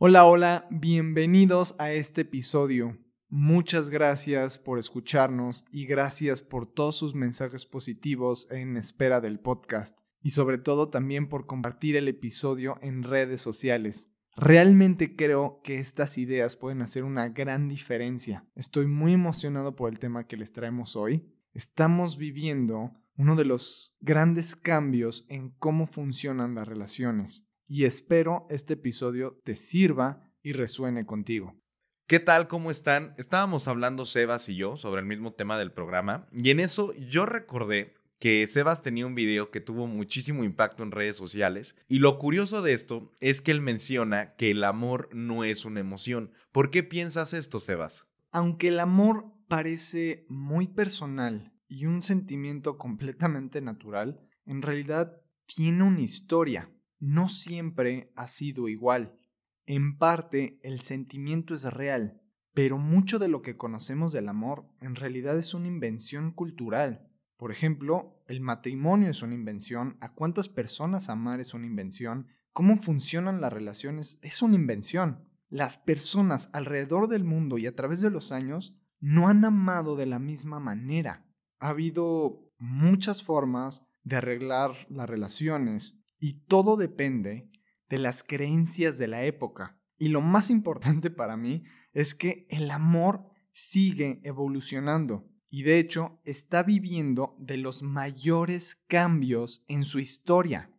Hola, hola, bienvenidos a este episodio. Muchas gracias por escucharnos y gracias por todos sus mensajes positivos en espera del podcast y sobre todo también por compartir el episodio en redes sociales. Realmente creo que estas ideas pueden hacer una gran diferencia. Estoy muy emocionado por el tema que les traemos hoy. Estamos viviendo uno de los grandes cambios en cómo funcionan las relaciones y espero este episodio te sirva y resuene contigo. ¿Qué tal? ¿Cómo están? Estábamos hablando Sebas y yo sobre el mismo tema del programa y en eso yo recordé que Sebas tenía un video que tuvo muchísimo impacto en redes sociales y lo curioso de esto es que él menciona que el amor no es una emoción. ¿Por qué piensas esto, Sebas? Aunque el amor parece muy personal y un sentimiento completamente natural, en realidad tiene una historia. No siempre ha sido igual. En parte, el sentimiento es real, pero mucho de lo que conocemos del amor en realidad es una invención cultural por ejemplo, el matrimonio es una invención, a cuántas personas amar es una invención, cómo funcionan las relaciones es una invención. Las personas alrededor del mundo y a través de los años no han amado de la misma manera. Ha habido muchas formas de arreglar las relaciones y todo depende de las creencias de la época. Y lo más importante para mí es que el amor sigue evolucionando y de hecho está viviendo de los mayores cambios en su historia.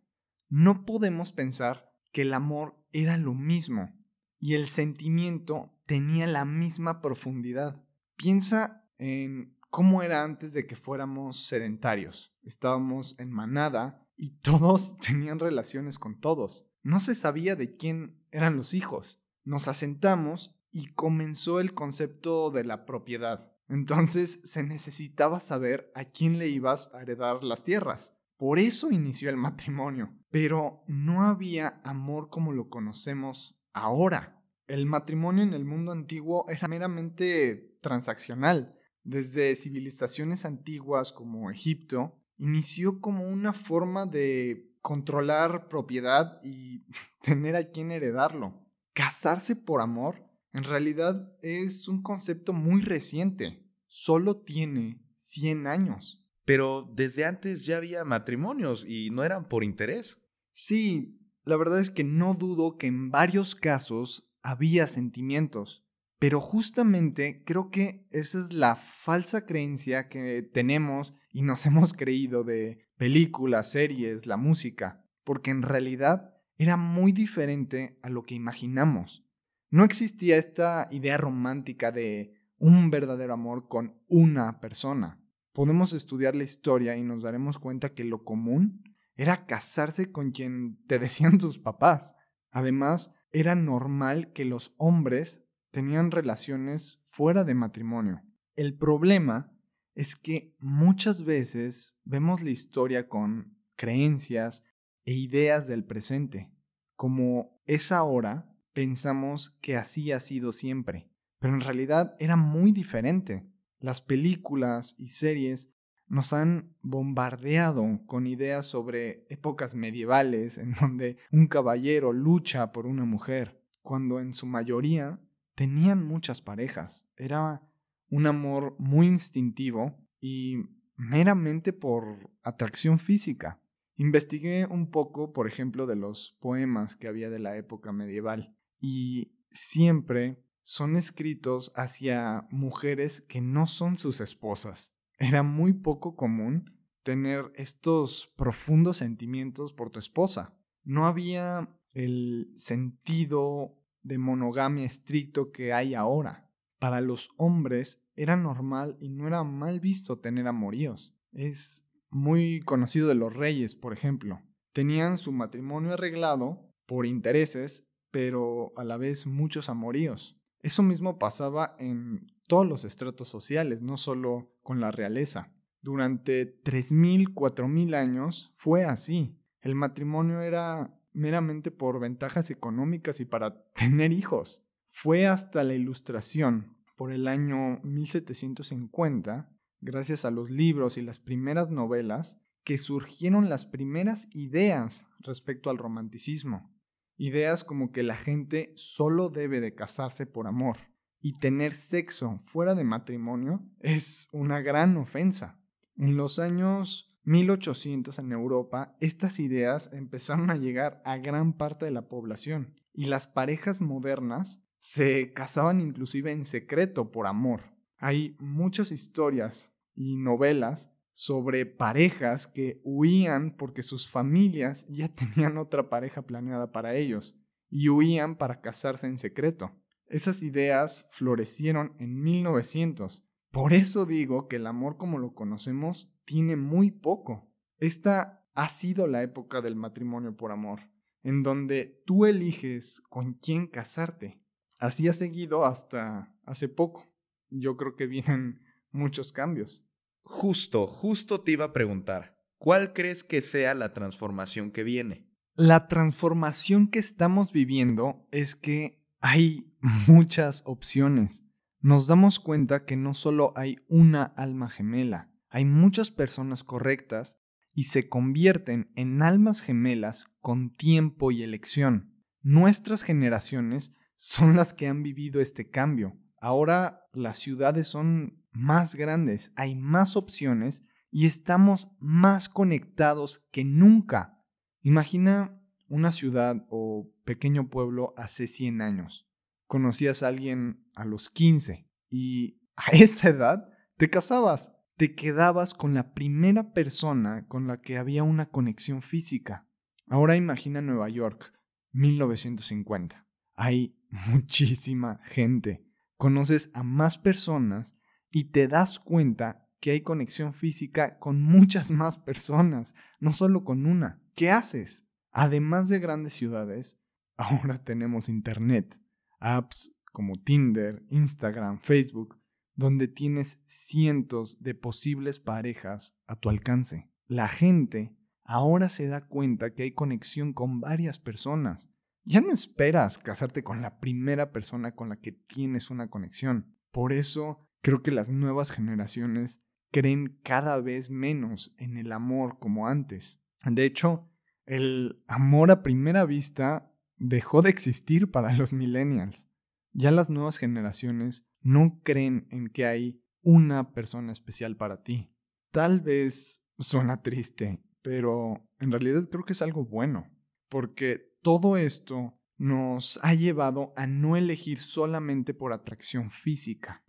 No podemos pensar que el amor era lo mismo y el sentimiento tenía la misma profundidad. Piensa en cómo era antes de que fuéramos sedentarios. Estábamos en manada y todos tenían relaciones con todos. No se sabía de quién eran los hijos. Nos asentamos y comenzó el concepto de la propiedad. Entonces se necesitaba saber a quién le ibas a heredar las tierras. Por eso inició el matrimonio. Pero no había amor como lo conocemos ahora. El matrimonio en el mundo antiguo era meramente transaccional. Desde civilizaciones antiguas como Egipto, inició como una forma de controlar propiedad y tener a quien heredarlo. Casarse por amor en realidad es un concepto muy reciente. Solo tiene 100 años. Pero desde antes ya había matrimonios y no eran por interés. Sí, la verdad es que no dudo que en varios casos había sentimientos. Pero justamente creo que esa es la falsa creencia que tenemos y nos hemos creído de películas, series, la música, porque en realidad era muy diferente a lo que imaginamos. No existía esta idea romántica de un verdadero amor con una persona. Podemos estudiar la historia y nos daremos cuenta que lo común era casarse con quien te decían tus papás. Además, era normal que los hombres tenían relaciones fuera de matrimonio. El problema es que muchas veces vemos la historia con creencias e ideas del presente. Como es ahora, pensamos que así ha sido siempre, pero en realidad era muy diferente. Las películas y series nos han bombardeado con ideas sobre épocas medievales en donde un caballero lucha por una mujer, cuando en su mayoría tenían muchas parejas. Era un amor muy instintivo y meramente por atracción física. Investigué un poco, por ejemplo, de los poemas que había de la época medieval y siempre son escritos hacia mujeres que no son sus esposas. Era muy poco común tener estos profundos sentimientos por tu esposa. No había el sentido de monogamia estricto que hay ahora. Para los hombres era normal y no era mal visto tener amoríos. Es muy conocido de los reyes, por ejemplo. Tenían su matrimonio arreglado por intereses, pero a la vez muchos amoríos. Eso mismo pasaba en todos los estratos sociales, no solo con la realeza. Durante 3.000, 4.000 años fue así. El matrimonio era meramente por ventajas económicas y para tener hijos. Fue hasta la ilustración, por el año 1750, gracias a los libros y las primeras novelas, que surgieron las primeras ideas respecto al romanticismo. Ideas como que la gente solo debe de casarse por amor y tener sexo fuera de matrimonio es una gran ofensa. En los años 1800 en Europa, estas ideas empezaron a llegar a gran parte de la población y las parejas modernas se casaban inclusive en secreto por amor. Hay muchas historias y novelas sobre parejas que huían porque sus familias ya tenían otra pareja planeada para ellos y huían para casarse en secreto. Esas ideas florecieron en 1900. Por eso digo que el amor como lo conocemos tiene muy poco. Esta ha sido la época del matrimonio por amor, en donde tú eliges con quién casarte. Así ha seguido hasta hace poco. Yo creo que vienen muchos cambios. Justo, justo te iba a preguntar, ¿cuál crees que sea la transformación que viene? La transformación que estamos viviendo es que hay muchas opciones. Nos damos cuenta que no solo hay una alma gemela, hay muchas personas correctas y se convierten en almas gemelas con tiempo y elección. Nuestras generaciones son las que han vivido este cambio. Ahora las ciudades son más grandes, hay más opciones y estamos más conectados que nunca. Imagina una ciudad o pequeño pueblo hace 100 años. Conocías a alguien a los 15 y a esa edad te casabas te quedabas con la primera persona con la que había una conexión física. Ahora imagina Nueva York, 1950. Hay muchísima gente. Conoces a más personas y te das cuenta que hay conexión física con muchas más personas, no solo con una. ¿Qué haces? Además de grandes ciudades, ahora tenemos Internet, apps como Tinder, Instagram, Facebook, donde tienes cientos de posibles parejas a tu alcance. La gente ahora se da cuenta que hay conexión con varias personas. Ya no esperas casarte con la primera persona con la que tienes una conexión. Por eso creo que las nuevas generaciones creen cada vez menos en el amor como antes. De hecho, el amor a primera vista dejó de existir para los millennials. Ya las nuevas generaciones no creen en que hay una persona especial para ti. Tal vez suena triste, pero en realidad creo que es algo bueno, porque todo esto nos ha llevado a no elegir solamente por atracción física.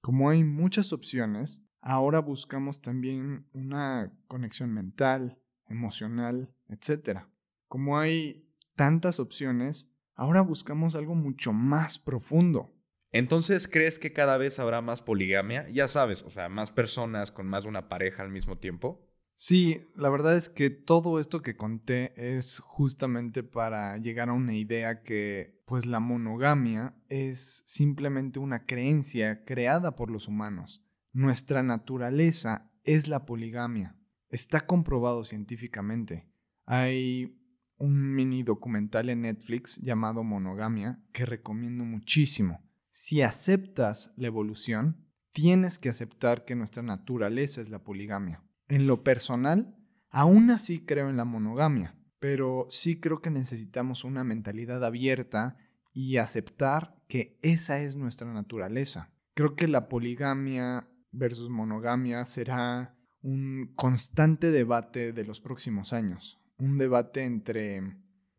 Como hay muchas opciones, ahora buscamos también una conexión mental, emocional, etc. Como hay tantas opciones, ahora buscamos algo mucho más profundo. Entonces, ¿crees que cada vez habrá más poligamia? Ya sabes, o sea, más personas con más de una pareja al mismo tiempo. Sí, la verdad es que todo esto que conté es justamente para llegar a una idea que, pues la monogamia es simplemente una creencia creada por los humanos. Nuestra naturaleza es la poligamia. Está comprobado científicamente. Hay un mini documental en Netflix llamado Monogamia que recomiendo muchísimo si aceptas la evolución, tienes que aceptar que nuestra naturaleza es la poligamia. En lo personal, aún así creo en la monogamia, pero sí creo que necesitamos una mentalidad abierta y aceptar que esa es nuestra naturaleza. Creo que la poligamia versus monogamia será un constante debate de los próximos años, un debate entre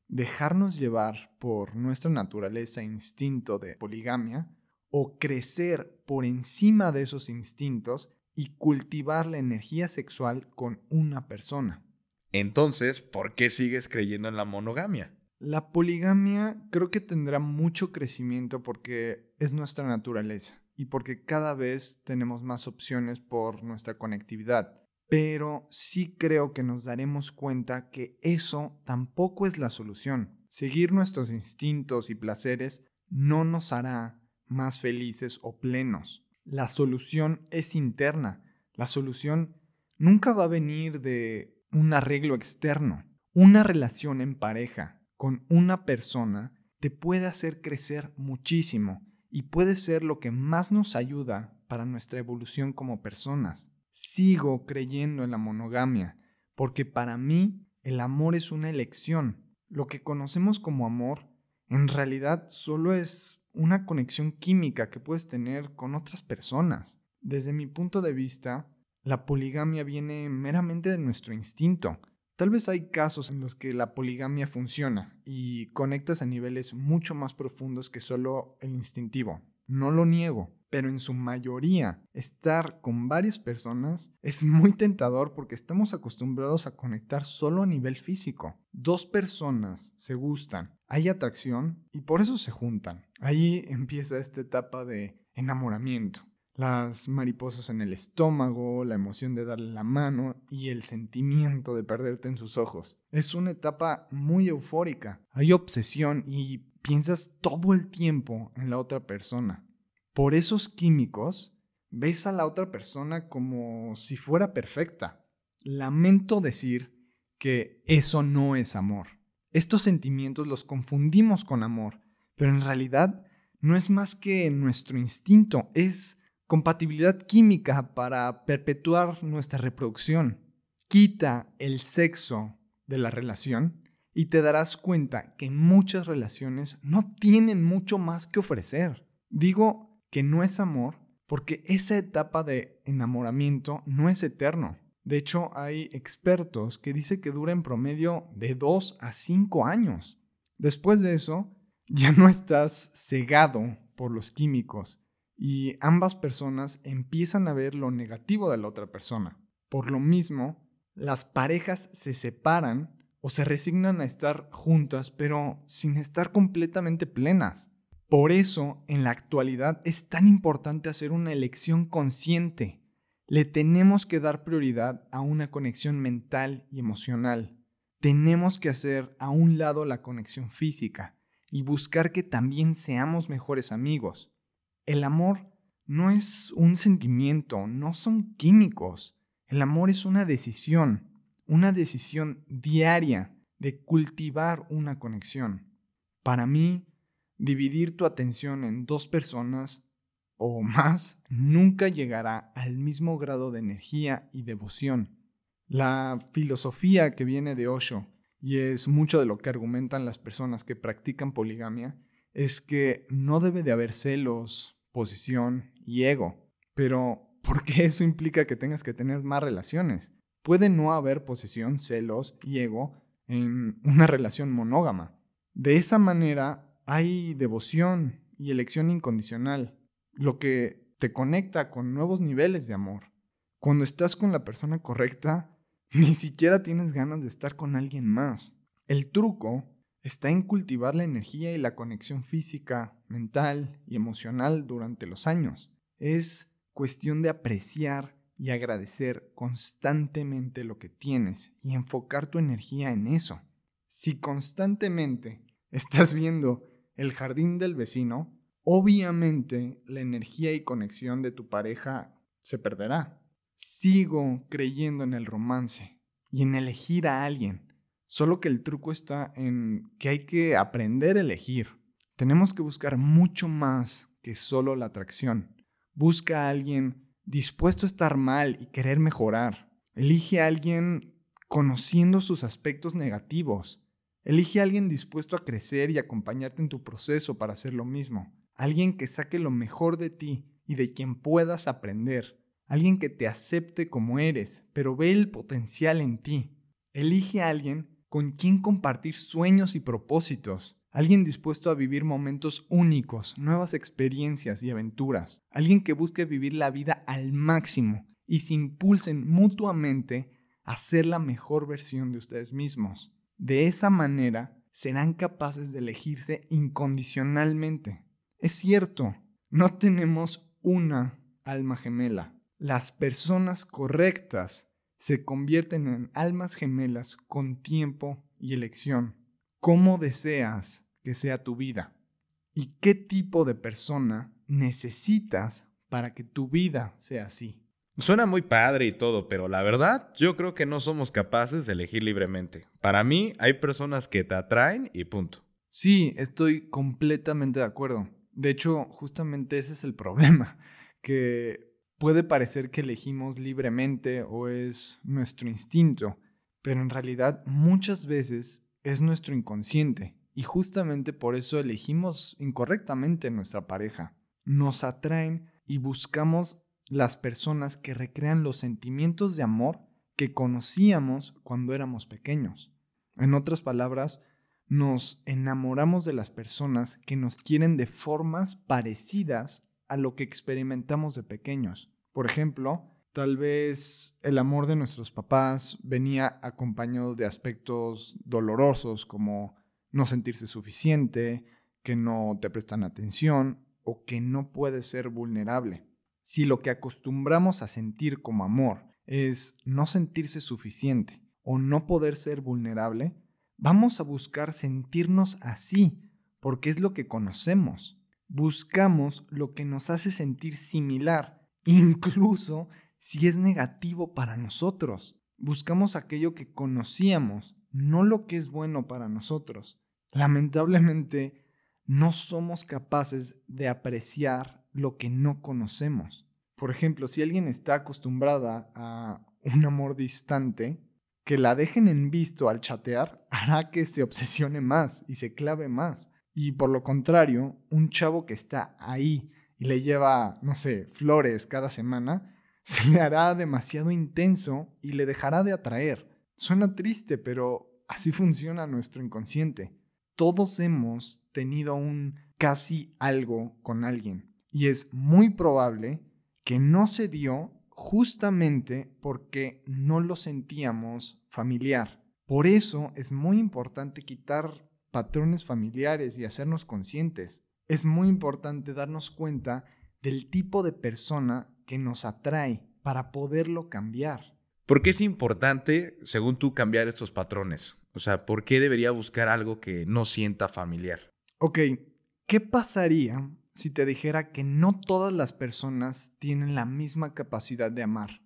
dejarnos llevar por nuestra naturaleza e instinto de poligamia o crecer por encima de esos instintos y cultivar la energía sexual con una persona. Entonces, ¿por qué sigues creyendo en la monogamia? La poligamia creo que tendrá mucho crecimiento porque es nuestra naturaleza y porque cada vez tenemos más opciones por nuestra conectividad. pero sí creo que nos daremos cuenta que eso tampoco es la solución. Seguir nuestros instintos y placeres no nos hará más felices o plenos. La solución es interna. La solución nunca va a venir de un arreglo externo. Una relación en pareja con una persona te puede hacer crecer muchísimo y puede ser lo que más nos ayuda para nuestra evolución como personas. Sigo creyendo en la monogamia, porque para mí el amor es una elección. Lo que conocemos como amor en realidad solo es una conexión química que puedes tener con otras personas. Desde mi punto de vista, la poligamia viene meramente de nuestro instinto. Tal vez hay casos en los que la poligamia funciona y conectas a niveles mucho más profundos que solo el instintivo. No lo niego, pero en su mayoría estar con varias personas es muy tentador porque estamos acostumbrados a conectar solo a nivel físico. Dos personas se gustan, hay atracción y por eso se juntan. Ahí empieza esta etapa de enamoramiento las mariposas en el estómago, la emoción de darle la mano y el sentimiento de perderte en sus ojos. Es una etapa muy eufórica. Hay obsesión y piensas todo el tiempo en la otra persona. Por esos químicos, ves a la otra persona como si fuera perfecta. Lamento decir que eso no es amor. Estos sentimientos los confundimos con amor, pero en realidad no es más que nuestro instinto, es compatibilidad química para perpetuar nuestra reproducción. Quita el sexo de la relación y te darás cuenta que muchas relaciones no tienen mucho más que ofrecer. Digo que no es amor porque esa etapa de enamoramiento no es eterno. De hecho, hay expertos que dicen que dura en promedio de 2 a 5 años. Después de eso, ya no estás cegado por los químicos y ambas personas empiezan a ver lo negativo de la otra persona. Por lo mismo, las parejas se separan o se resignan a estar juntas, pero sin estar completamente plenas. Por eso, en la actualidad es tan importante hacer una elección consciente. Le tenemos que dar prioridad a una conexión mental y emocional. Tenemos que hacer a un lado la conexión física y buscar que también seamos mejores amigos. El amor no es un sentimiento, no son químicos. El amor es una decisión, una decisión diaria de cultivar una conexión. Para mí, dividir tu atención en dos personas o más nunca llegará al mismo grado de energía y devoción. La filosofía que viene de Osho, y es mucho de lo que argumentan las personas que practican poligamia, es que no debe de haber celos, posición y ego. Pero, ¿por qué eso implica que tengas que tener más relaciones? Puede no haber posesión, celos y ego en una relación monógama. De esa manera hay devoción y elección incondicional, lo que te conecta con nuevos niveles de amor. Cuando estás con la persona correcta, ni siquiera tienes ganas de estar con alguien más. El truco está en cultivar la energía y la conexión física, mental y emocional durante los años. Es cuestión de apreciar y agradecer constantemente lo que tienes y enfocar tu energía en eso. Si constantemente estás viendo el jardín del vecino, obviamente la energía y conexión de tu pareja se perderá. Sigo creyendo en el romance y en elegir a alguien Solo que el truco está en que hay que aprender a elegir. Tenemos que buscar mucho más que solo la atracción. Busca a alguien dispuesto a estar mal y querer mejorar. Elige a alguien conociendo sus aspectos negativos. Elige a alguien dispuesto a crecer y acompañarte en tu proceso para hacer lo mismo. Alguien que saque lo mejor de ti y de quien puedas aprender. Alguien que te acepte como eres, pero ve el potencial en ti. Elige a alguien con quien compartir sueños y propósitos. Alguien dispuesto a vivir momentos únicos, nuevas experiencias y aventuras. Alguien que busque vivir la vida al máximo y se impulsen mutuamente a ser la mejor versión de ustedes mismos. De esa manera serán capaces de elegirse incondicionalmente. Es cierto, no tenemos una alma gemela. Las personas correctas se convierten en almas gemelas con tiempo y elección. ¿Cómo deseas que sea tu vida? ¿Y qué tipo de persona necesitas para que tu vida sea así? Suena muy padre y todo, pero la verdad yo creo que no somos capaces de elegir libremente. Para mí hay personas que te atraen y punto. Sí, estoy completamente de acuerdo. De hecho, justamente ese es el problema, que puede parecer que elegimos libremente o es nuestro instinto, pero en realidad muchas veces es nuestro inconsciente y justamente por eso elegimos incorrectamente nuestra pareja. Nos atraen y buscamos las personas que recrean los sentimientos de amor que conocíamos cuando éramos pequeños. En otras palabras, nos enamoramos de las personas que nos quieren de formas parecidas a lo que experimentamos de pequeños. Por ejemplo, tal vez el amor de nuestros papás venía acompañado de aspectos dolorosos como no sentirse suficiente, que no te prestan atención o que no puedes ser vulnerable. Si lo que acostumbramos a sentir como amor es no sentirse suficiente o no poder ser vulnerable, vamos a buscar sentirnos así, porque es lo que conocemos. Buscamos lo que nos hace sentir similar, incluso si es negativo para nosotros. Buscamos aquello que conocíamos, no lo que es bueno para nosotros. Lamentablemente, no somos capaces de apreciar lo que no conocemos. Por ejemplo, si alguien está acostumbrada a un amor distante, que la dejen en visto al chatear hará que se obsesione más y se clave más. Y por lo contrario, un chavo que está ahí y le lleva, no sé, flores cada semana, se le hará demasiado intenso y le dejará de atraer. Suena triste, pero así funciona nuestro inconsciente. Todos hemos tenido un casi algo con alguien y es muy probable que no se dio justamente porque no lo sentíamos familiar. Por eso es muy importante quitar patrones familiares y hacernos conscientes. Es muy importante darnos cuenta del tipo de persona que nos atrae para poderlo cambiar. ¿Por qué es importante, según tú, cambiar estos patrones? O sea, ¿por qué debería buscar algo que no sienta familiar? Ok, ¿qué pasaría si te dijera que no todas las personas tienen la misma capacidad de amar?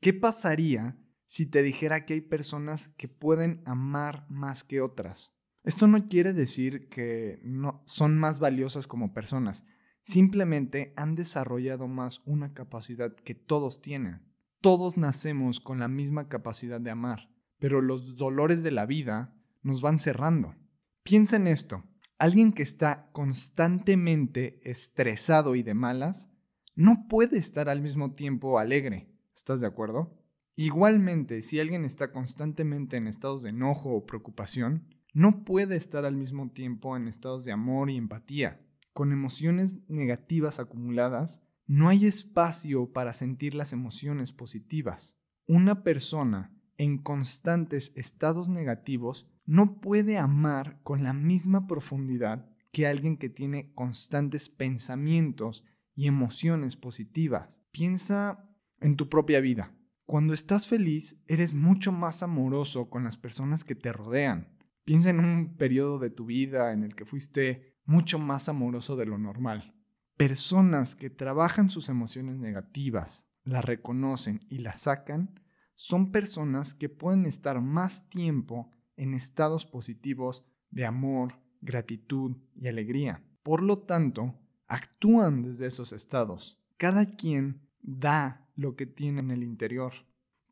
¿Qué pasaría si te dijera que hay personas que pueden amar más que otras? Esto no quiere decir que no son más valiosas como personas, simplemente han desarrollado más una capacidad que todos tienen. Todos nacemos con la misma capacidad de amar, pero los dolores de la vida nos van cerrando. Piensa en esto. Alguien que está constantemente estresado y de malas no puede estar al mismo tiempo alegre. ¿Estás de acuerdo? Igualmente, si alguien está constantemente en estados de enojo o preocupación, no puede estar al mismo tiempo en estados de amor y empatía. Con emociones negativas acumuladas, no hay espacio para sentir las emociones positivas. Una persona en constantes estados negativos no puede amar con la misma profundidad que alguien que tiene constantes pensamientos y emociones positivas. Piensa en tu propia vida. Cuando estás feliz, eres mucho más amoroso con las personas que te rodean. Piensa en un periodo de tu vida en el que fuiste mucho más amoroso de lo normal. Personas que trabajan sus emociones negativas, las reconocen y las sacan, son personas que pueden estar más tiempo en estados positivos de amor, gratitud y alegría. Por lo tanto, actúan desde esos estados. Cada quien da lo que tiene en el interior.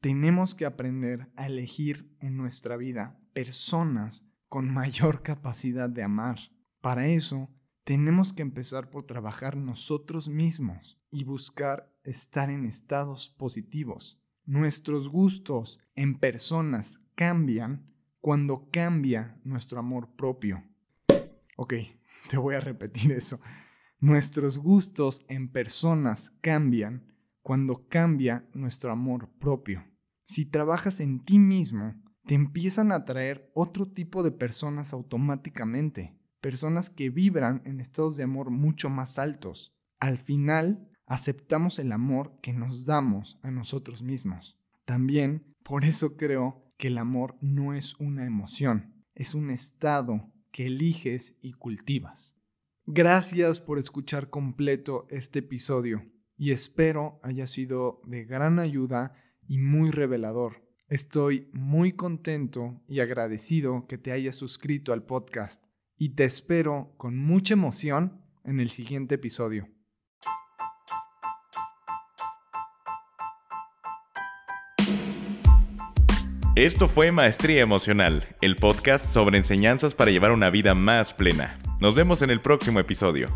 Tenemos que aprender a elegir en nuestra vida personas con mayor capacidad de amar. Para eso, tenemos que empezar por trabajar nosotros mismos y buscar estar en estados positivos. Nuestros gustos en personas cambian cuando cambia nuestro amor propio. Ok, te voy a repetir eso. Nuestros gustos en personas cambian cuando cambia nuestro amor propio. Si trabajas en ti mismo, te empiezan a atraer otro tipo de personas automáticamente, personas que vibran en estados de amor mucho más altos. Al final, aceptamos el amor que nos damos a nosotros mismos. También por eso creo que el amor no es una emoción, es un estado que eliges y cultivas. Gracias por escuchar completo este episodio y espero haya sido de gran ayuda y muy revelador. Estoy muy contento y agradecido que te hayas suscrito al podcast y te espero con mucha emoción en el siguiente episodio. Esto fue Maestría Emocional, el podcast sobre enseñanzas para llevar una vida más plena. Nos vemos en el próximo episodio.